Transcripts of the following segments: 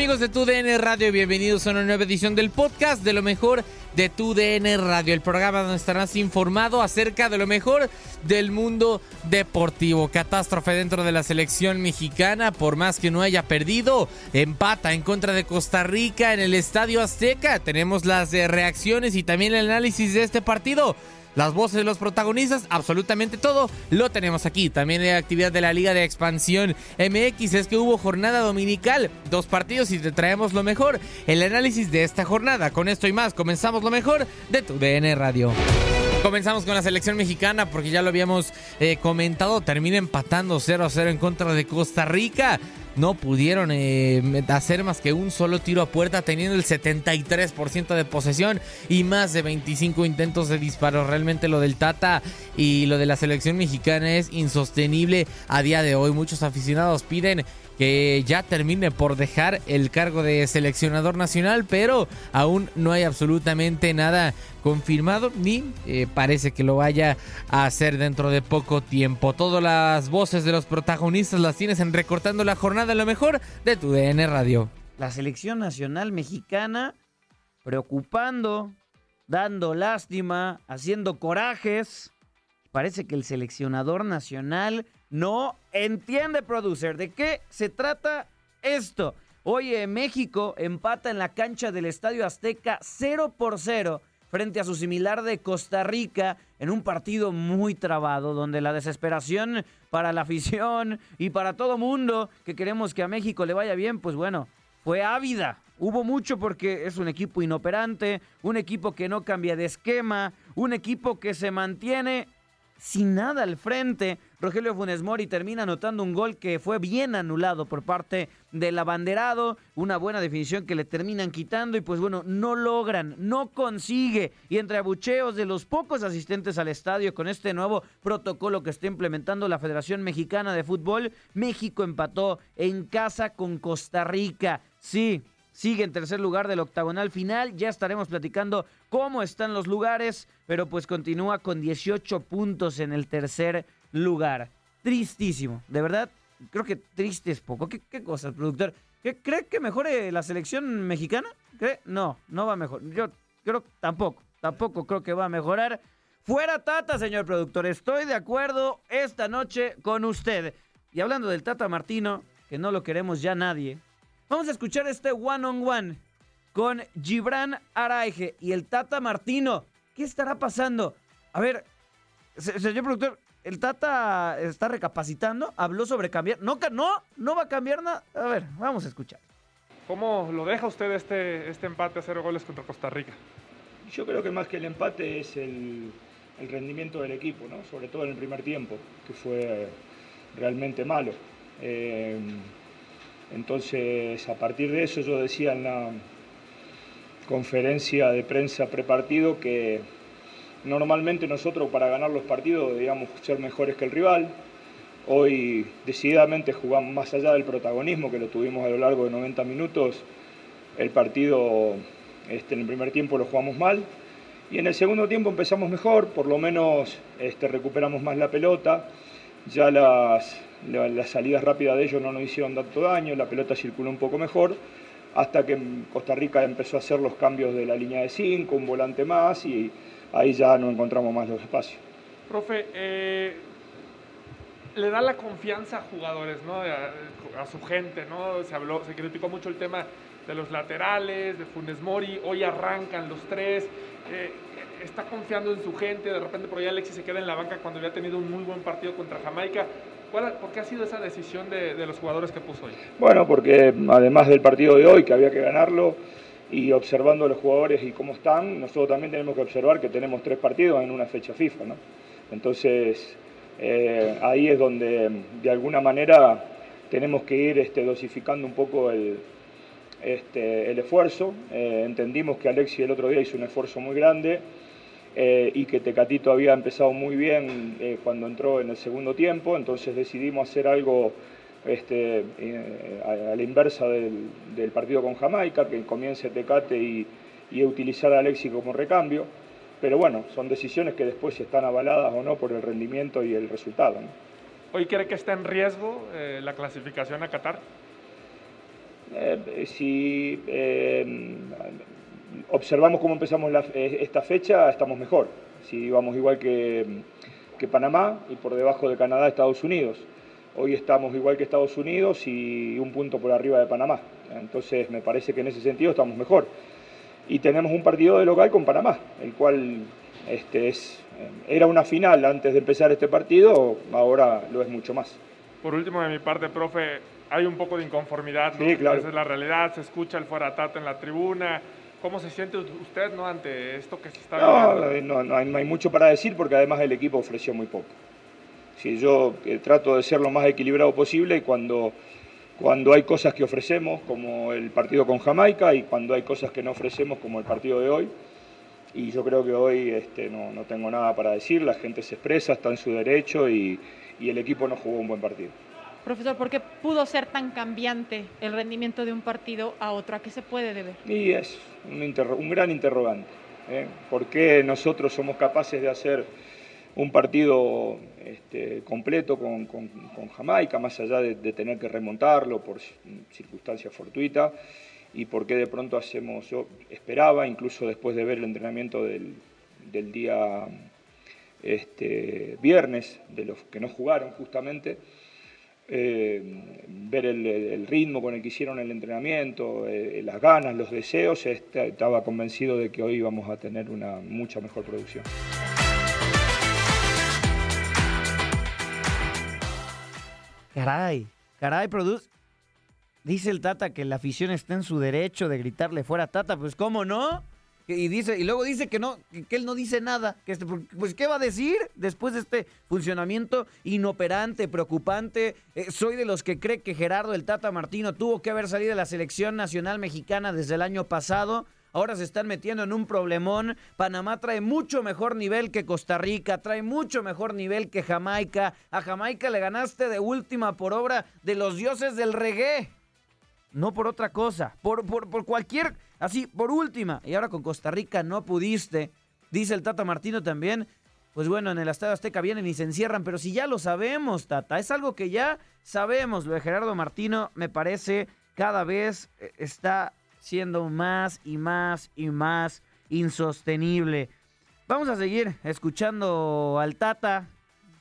Amigos de tu DN Radio? Bienvenidos a una nueva edición del podcast de lo mejor de tu DN Radio, el programa donde estarás informado acerca de lo mejor del mundo deportivo. Catástrofe dentro de la selección mexicana, por más que no haya perdido, empata en contra de Costa Rica en el Estadio Azteca. Tenemos las eh, reacciones y también el análisis de este partido las voces de los protagonistas, absolutamente todo lo tenemos aquí. También hay actividad de la Liga de Expansión MX, es que hubo jornada dominical, dos partidos y te traemos lo mejor, el análisis de esta jornada. Con esto y más, comenzamos lo mejor de tu DN Radio. Comenzamos con la selección mexicana porque ya lo habíamos eh, comentado, termina empatando 0 a 0 en contra de Costa Rica no pudieron eh, hacer más que un solo tiro a puerta, teniendo el 73% de posesión y más de 25 intentos de disparo. Realmente lo del Tata y lo de la selección mexicana es insostenible a día de hoy. Muchos aficionados piden que ya termine por dejar el cargo de seleccionador nacional, pero aún no hay absolutamente nada confirmado ni eh, parece que lo vaya a hacer dentro de poco tiempo. Todas las voces de los protagonistas las tienes en recortando la jornada lo mejor de tu DN Radio. La selección nacional mexicana preocupando, dando lástima, haciendo corajes. Parece que el seleccionador nacional no entiende, producer, de qué se trata esto. Oye, México empata en la cancha del Estadio Azteca 0 por 0 frente a su similar de Costa Rica en un partido muy trabado, donde la desesperación para la afición y para todo mundo que queremos que a México le vaya bien, pues bueno, fue ávida. Hubo mucho porque es un equipo inoperante, un equipo que no cambia de esquema, un equipo que se mantiene sin nada al frente. Rogelio Funes Mori termina anotando un gol que fue bien anulado por parte del abanderado, una buena definición que le terminan quitando y pues bueno, no logran, no consigue. Y entre abucheos de los pocos asistentes al estadio con este nuevo protocolo que está implementando la Federación Mexicana de Fútbol, México empató en casa con Costa Rica. Sí, sigue en tercer lugar del octagonal final. Ya estaremos platicando cómo están los lugares, pero pues continúa con 18 puntos en el tercer lugar. Tristísimo, de verdad, creo que triste es poco. ¿Qué, qué cosas, productor? ¿Qué, ¿Cree que mejore la selección mexicana? ¿Cree? No, no va a mejorar. Yo creo tampoco, tampoco creo que va a mejorar. Fuera Tata, señor productor. Estoy de acuerdo esta noche con usted. Y hablando del Tata Martino, que no lo queremos ya nadie, vamos a escuchar este one on one con Gibran Araige y el Tata Martino. ¿Qué estará pasando? A ver, señor productor, el Tata está recapacitando, habló sobre cambiar. No, no, no va a cambiar nada. A ver, vamos a escuchar. ¿Cómo lo deja usted este, este empate a cero goles contra Costa Rica? Yo creo que más que el empate es el, el rendimiento del equipo, ¿no? sobre todo en el primer tiempo, que fue realmente malo. Eh, entonces, a partir de eso, yo decía en la conferencia de prensa prepartido que normalmente nosotros para ganar los partidos debíamos ser mejores que el rival. Hoy decididamente jugamos más allá del protagonismo que lo tuvimos a lo largo de 90 minutos. El partido este, en el primer tiempo lo jugamos mal, y en el segundo tiempo empezamos mejor, por lo menos este, recuperamos más la pelota, ya las, las salidas rápidas de ellos no nos hicieron tanto daño, la pelota circuló un poco mejor, hasta que Costa Rica empezó a hacer los cambios de la línea de 5, un volante más, y ahí ya no encontramos más los espacios. Profe, eh, le da la confianza a jugadores, ¿no? a, su gente, ¿no? Se habló, se criticó mucho el tema de los laterales, de Funes Mori, hoy arrancan los tres, eh, está confiando en su gente, de repente por ahí Alexis se queda en la banca cuando había tenido un muy buen partido contra Jamaica. ¿Por qué ha sido esa decisión de, de, los jugadores que puso hoy? Bueno, porque además del partido de hoy, que había que ganarlo, y observando a los jugadores y cómo están, nosotros también tenemos que observar que tenemos tres partidos en una fecha FIFA, ¿no? Entonces, eh, ahí es donde de alguna manera tenemos que ir este, dosificando un poco el, este, el esfuerzo. Eh, entendimos que Alexi el otro día hizo un esfuerzo muy grande eh, y que Tecatito había empezado muy bien cuando entró en el segundo tiempo, entonces decidimos hacer algo este, a, la inversa del, partido con Jamaica, que comience Tecate y, utilizar a Alexi como recambio. Pero bueno, son decisiones que después están avaladas o no por el rendimiento y el resultado. ¿Hoy cree que está en riesgo la clasificación a Qatar? Eh, si eh, observamos cómo empezamos eh, esta fecha, estamos mejor. Si vamos igual que, que Panamá y por debajo de Canadá, Estados Unidos. Hoy estamos igual que Estados Unidos y un punto por arriba de Panamá. Entonces me parece que en ese sentido estamos mejor. Y tenemos un partido de local con Panamá, el cual este, es, era una final antes de empezar este partido, ahora lo es mucho más. Por último, de mi parte, profe, hay un poco de inconformidad, ¿no? Sí, claro. Esa es la realidad, se escucha el fuera tata en la tribuna. ¿Cómo se siente usted no, ante esto que se está no, no, hay, mucho para decir porque además el equipo ofreció muy poco. Si yo eh, trato de ser lo más equilibrado posible cuando, cuando hay cosas que ofrecemos, como el partido con Jamaica, y cuando hay cosas que no ofrecemos, como el partido de hoy, y yo creo que hoy este, no, no tengo nada para decir, la gente se expresa, está en su derecho y, y el equipo no jugó un buen partido. Profesor, ¿por qué pudo ser tan cambiante el rendimiento de un partido a otro? ¿A qué se puede deber? Y es un, gran interrogante. ¿eh? ¿Por qué nosotros somos capaces de hacer un partido este, completo con, Jamaica, más allá de, tener que remontarlo por circunstancias fortuitas? ¿Y por qué de pronto hacemos, yo esperaba, incluso después de ver el entrenamiento del, día este, viernes, de los que no jugaron justamente, eh, ver el, ritmo con el que hicieron el entrenamiento, eh, las ganas, los deseos, estaba convencido de que hoy íbamos a tener una mucha mejor producción. Caray, caray, produce. Dice el Tata que la afición está en su derecho de gritarle fuera Tata, pues ¿cómo no? y dice y luego dice que no que él no dice nada que este, pues qué va a decir después de este funcionamiento inoperante preocupante eh, soy de los que cree que Gerardo el Tata Martino tuvo que haber salido de la selección nacional mexicana desde el año pasado Ahora se están metiendo en un problemón. Panamá trae mucho mejor nivel que Costa Rica, trae mucho mejor nivel que Jamaica. A Jamaica le ganaste de última por obra de los dioses del reggae. No por otra cosa, por, por, por cualquier Así, por última, y ahora con Costa Rica no pudiste, dice el Tata Martino también, pues bueno, en el Estadio Azteca vienen y se encierran, pero si ya lo sabemos, Tata, es algo que ya sabemos, lo de Gerardo Martino me parece cada vez eh, está siendo más y más y más insostenible. Vamos a seguir escuchando al Tata,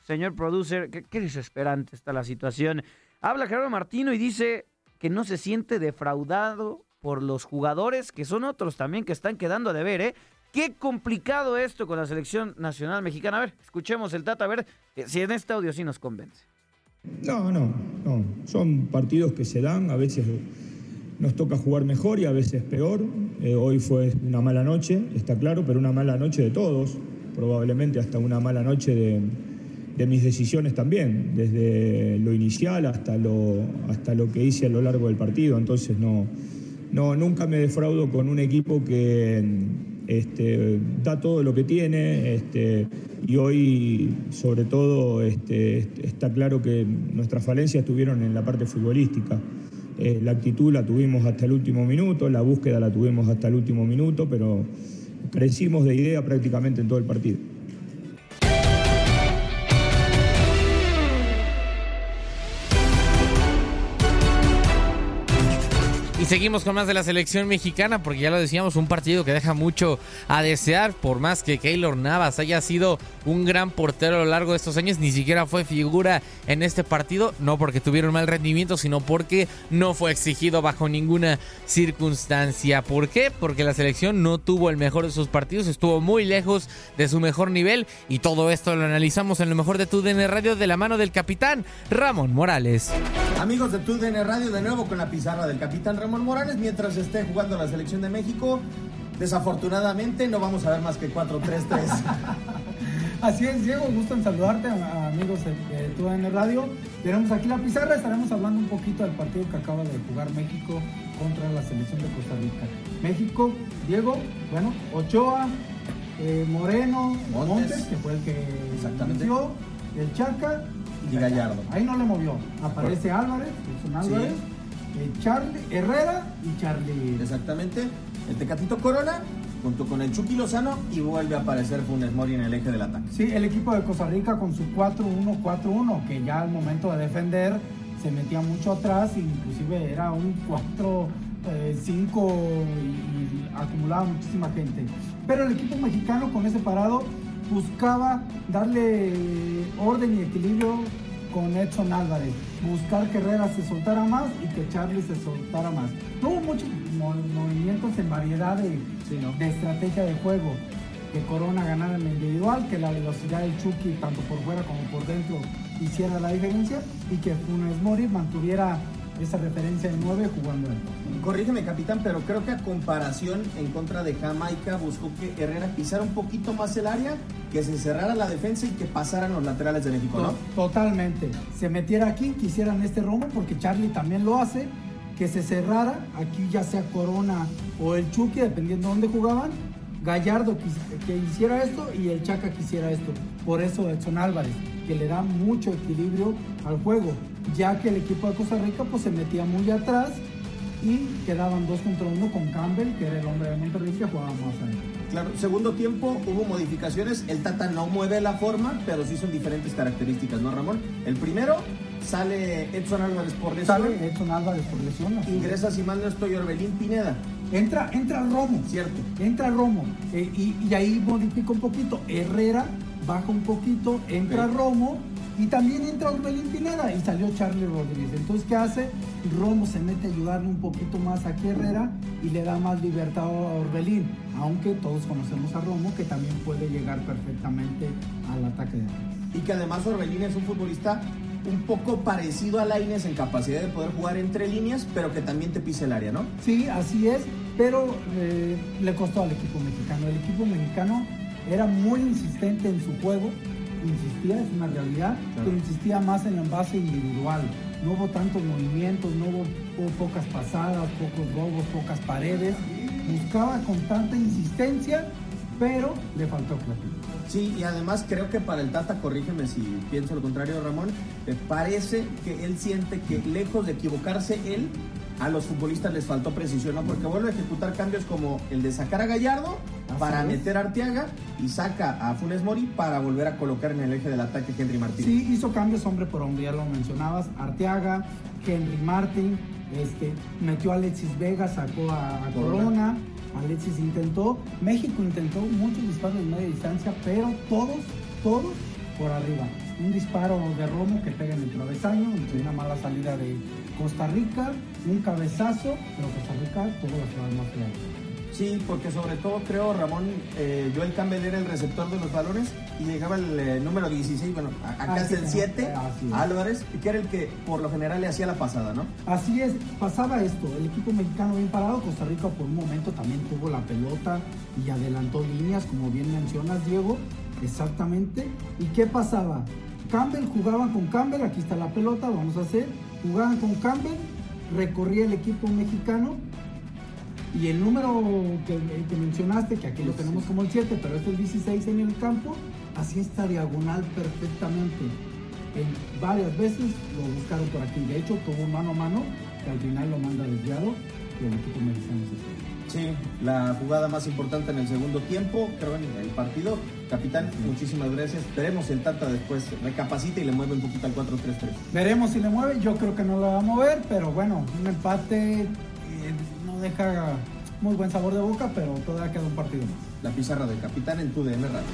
señor producer. Qué, desesperante está la situación. Habla Gerardo Martino y dice que no se siente defraudado por los jugadores, que son otros también que están quedando de ver, ¿eh? Qué complicado esto con la selección nacional mexicana. A ver, escuchemos el Tata, a ver eh, si en este audio sí nos convence. No, no, no. Son partidos que se dan, a veces nos toca jugar mejor y a veces peor. Eh, hoy fue una mala noche, está claro, pero una mala noche de todos, probablemente hasta una mala noche de, mis decisiones también, desde lo inicial hasta lo, hasta lo que hice a lo largo del partido. Entonces no, no, nunca me defraudo con un equipo que este, da todo lo que tiene este, y hoy sobre todo este, está claro que nuestras falencias estuvieron en la parte futbolística. Eh, la actitud la tuvimos hasta el último minuto, la búsqueda la tuvimos hasta el último minuto, pero crecimos de idea prácticamente en todo el partido. Seguimos con más de la selección mexicana, porque ya lo decíamos, un partido que deja mucho a desear, por más que Keylor Navas haya sido un gran portero a lo largo de estos años, ni siquiera fue figura en este partido, no porque tuvieron mal rendimiento, sino porque no fue exigido bajo ninguna circunstancia. ¿Por qué? Porque la selección no tuvo el mejor de sus partidos, estuvo muy lejos de su mejor nivel, y todo esto lo analizamos en lo mejor de tu DN Radio de la mano del capitán Ramón Morales. Amigos de TUDN Radio, de nuevo con la pizarra del capitán Ramón Morales, mientras esté jugando la selección de México, desafortunadamente no vamos a ver más que 4-3-3. Así es, Diego, gusto en saludarte, amigos de, TUDN Radio. Tenemos aquí la pizarra, estaremos hablando un poquito del partido que acaba de jugar México contra la selección de Costa Rica. México, Diego, bueno, Ochoa, eh, Moreno, Montes, Montes, que fue el que Exactamente. inició, el Chaca Y Gallardo. Ahí no le movió. Aparece Álvarez, Edson Álvarez, eh, Charlie, Herrera y Charlie. Exactamente. El Tecatito Corona, junto con el Chucky Lozano, y vuelve a aparecer Funes Mori en el eje del ataque. Sí, el equipo de Costa Rica con su 4-1-4-1, que ya al momento de defender se metía mucho atrás, inclusive era un 4-5 y acumulaba muchísima gente. Pero el equipo mexicano con ese parado buscaba darle orden y equilibrio con Edson Álvarez, buscar que Herrera se soltara más y que Charlie se soltara más. No hubo muchos mo- movimientos en variedad de, de estrategia de juego. Que Corona ganara en la individual, que la velocidad del Chucky, tanto por fuera como por dentro, hiciera la diferencia y que Funes Mori mantuviera esa referencia de 9 jugando en. Corrígeme, capitán, pero creo que a comparación en contra de Jamaica buscó que Herrera pisara un poquito más el área, que se cerrara la defensa y que pasaran los laterales de México, ¿no? To- Totalmente. Se metiera aquí, quisieran este rumbo, porque Charlie también lo hace, que se cerrara, aquí ya sea Corona o el Chucky, dependiendo de dónde jugaban, Gallardo que hiciera esto y el Chaca quisiera esto. Por eso Edson Álvarez, que le da mucho equilibrio al juego, ya que el equipo de Costa Rica pues se metía muy atrás y quedaban dos contra uno con Campbell, que era el hombre de Monterrey que jugaba más adentro. Claro, segundo tiempo hubo modificaciones. El Tata no mueve la forma, pero sí son diferentes características, ¿no, Ramón? El primero sale Edson Álvarez por lesión. Sale Edson Álvarez por lesión. así. Ingresa, si mal no estoy, Orbelín Pineda. Entra, entra Romo. Cierto. Entra Romo. eh, y, y ahí modifica un poquito. Herrera baja un poquito, entra. Romo y también entra Orbelín Pineda y salió Charlie Rodríguez. Entonces, ¿qué hace? Romo se mete a ayudarle un poquito más a Herrera y le da más libertad a Orbelín. Aunque todos conocemos a Romo que también puede llegar perfectamente al ataque de Herrera. Y que además Orbelín es un futbolista un poco parecido a Laines en capacidad de poder jugar entre líneas, pero que también te pisa el área, ¿no? Sí, así es, pero eh, le costó al equipo mexicano. El equipo mexicano era muy insistente en su juego, insistía, es una realidad, pero insistía más en el base individual. No hubo tantos movimientos, no hubo, hubo pocas pasadas, pocos robos, pocas paredes. Buscaba con tanta insistencia, pero le faltó creatividad. Sí, y además creo que para el Tata, corrígeme si pienso lo contrario, Ramón, me parece que él siente que lejos de equivocarse él, a los futbolistas les faltó precisión, ¿no? Porque vuelve a ejecutar cambios como el de sacar a Gallardo Así para es. meter a Arteaga y saca a Funes Mori para volver a colocar en el eje del ataque Henry Martínez. Sí, hizo cambios hombre por hombre, ya lo mencionabas. Arteaga, Henry Martin, este, metió a Alexis Vega, sacó a, a Corona. Corona, Alexis intentó, México intentó muchos disparos de media distancia, pero todos, todos por arriba. Un disparo de Romo que pega en el travesaño, una mala salida de Costa Rica, un cabezazo, pero Costa Rica tuvo las jugadas más. Sí, porque sobre todo creo, Ramón, eh, Joel Campbell era el receptor de los balones y llegaba el eh, número 16, bueno, acá es el sí, 7, así es. Álvarez, que era el que por lo general le hacía la pasada, ¿no? Así es, pasaba esto, el equipo mexicano bien parado, Costa Rica por un momento también tuvo la pelota y adelantó líneas, como bien mencionas Diego, exactamente. ¿Y qué pasaba? Campbell jugaban con Campbell, aquí está la pelota, vamos a hacer, jugaban con Campbell, recorría el equipo mexicano y el número que, que mencionaste, que aquí lo tenemos como el 7, pero es el 16 en el campo, hacía esta diagonal perfectamente. En varias veces lo buscaron por aquí. De hecho, tuvo un mano a mano que al final lo manda desviado y el equipo mexicano se. Sí, la jugada más importante en el segundo tiempo, creo en el partido. Capitán, muchísimas gracias. Esperemos si el Tata después recapacita y le mueve un poquito al 4-3-3. Veremos si le mueve, yo creo que no lo va a mover, pero bueno, un empate deja muy buen sabor de boca, pero todavía queda un partido más. La pizarra del capitán en tu DM Radio.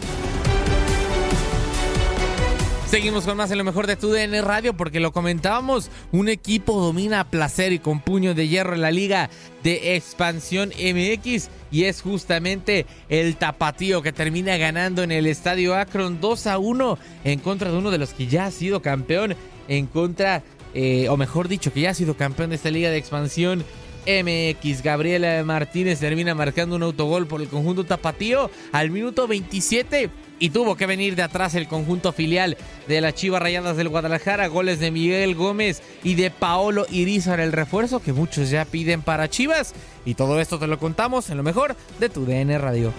Seguimos con más en lo mejor de tu DN Radio porque lo comentábamos, un equipo domina a placer y con puño de hierro en la liga de expansión MX y es justamente el tapatío que termina ganando en el estadio Akron 2 a 1 en contra de uno de los que ya ha sido campeón en contra, eh, o mejor dicho, que ya ha sido campeón de esta liga de expansión MX. Gabriela Martínez termina marcando un autogol por el conjunto tapatío al minuto 27 y tuvo que venir de atrás el conjunto filial de las Chivas Rayadas del Guadalajara. Goles de Miguel Gómez y de Paolo Irizar, el refuerzo que muchos ya piden para Chivas. Y todo esto te lo contamos en lo mejor de tu DN Radio.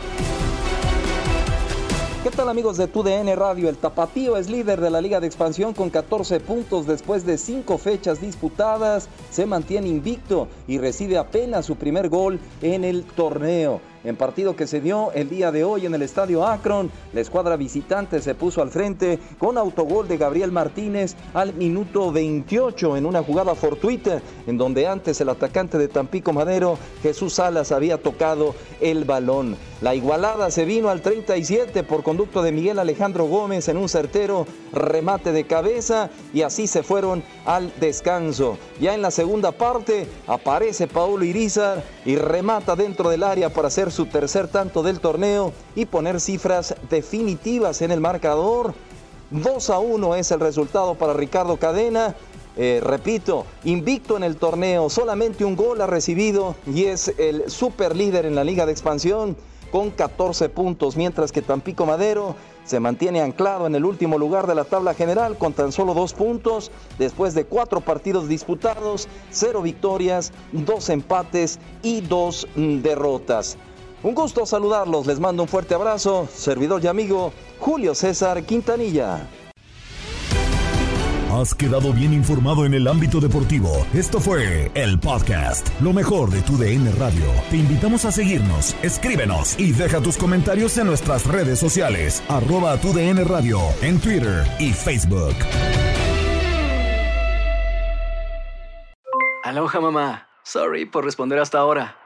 ¿Qué tal amigos de TUDN Radio? El Tapatío es líder de la Liga de Expansión con 14 puntos después de 5 fechas disputadas. Se mantiene invicto y recibe apenas su primer gol en el torneo. En partido que se dio el día de hoy en el estadio Akron, la escuadra visitante se puso al frente con autogol de Gabriel Martínez al minuto 28 en una jugada fortuita en donde antes el atacante de Tampico Madero, Jesús Salas, había tocado el balón. La igualada se vino al 37 por conducto de Miguel Alejandro Gómez en un certero remate de cabeza y así se fueron al descanso. Ya en la segunda parte aparece Paulo Irizar y remata dentro del área para hacer su tercer tanto del torneo y poner cifras definitivas en el marcador. 2 a 1 es el resultado para Ricardo Cadena. Eh, repito, invicto en el torneo, solamente un gol ha recibido y es el super líder en la liga de expansión con 14 puntos, mientras que Tampico Madero se mantiene anclado en el último lugar de la tabla general con tan solo dos puntos después de cuatro partidos disputados, cero victorias, dos empates y dos mm, derrotas. Un gusto saludarlos, les mando un fuerte abrazo, servidor y amigo Julio César Quintanilla. Has quedado bien informado en el ámbito deportivo. Esto fue el podcast, lo mejor de tu DN Radio. Te invitamos a seguirnos, escríbenos y deja tus comentarios en nuestras redes sociales, arroba tu DN Radio, en Twitter y Facebook. Aloha mamá. Sorry por responder hasta ahora.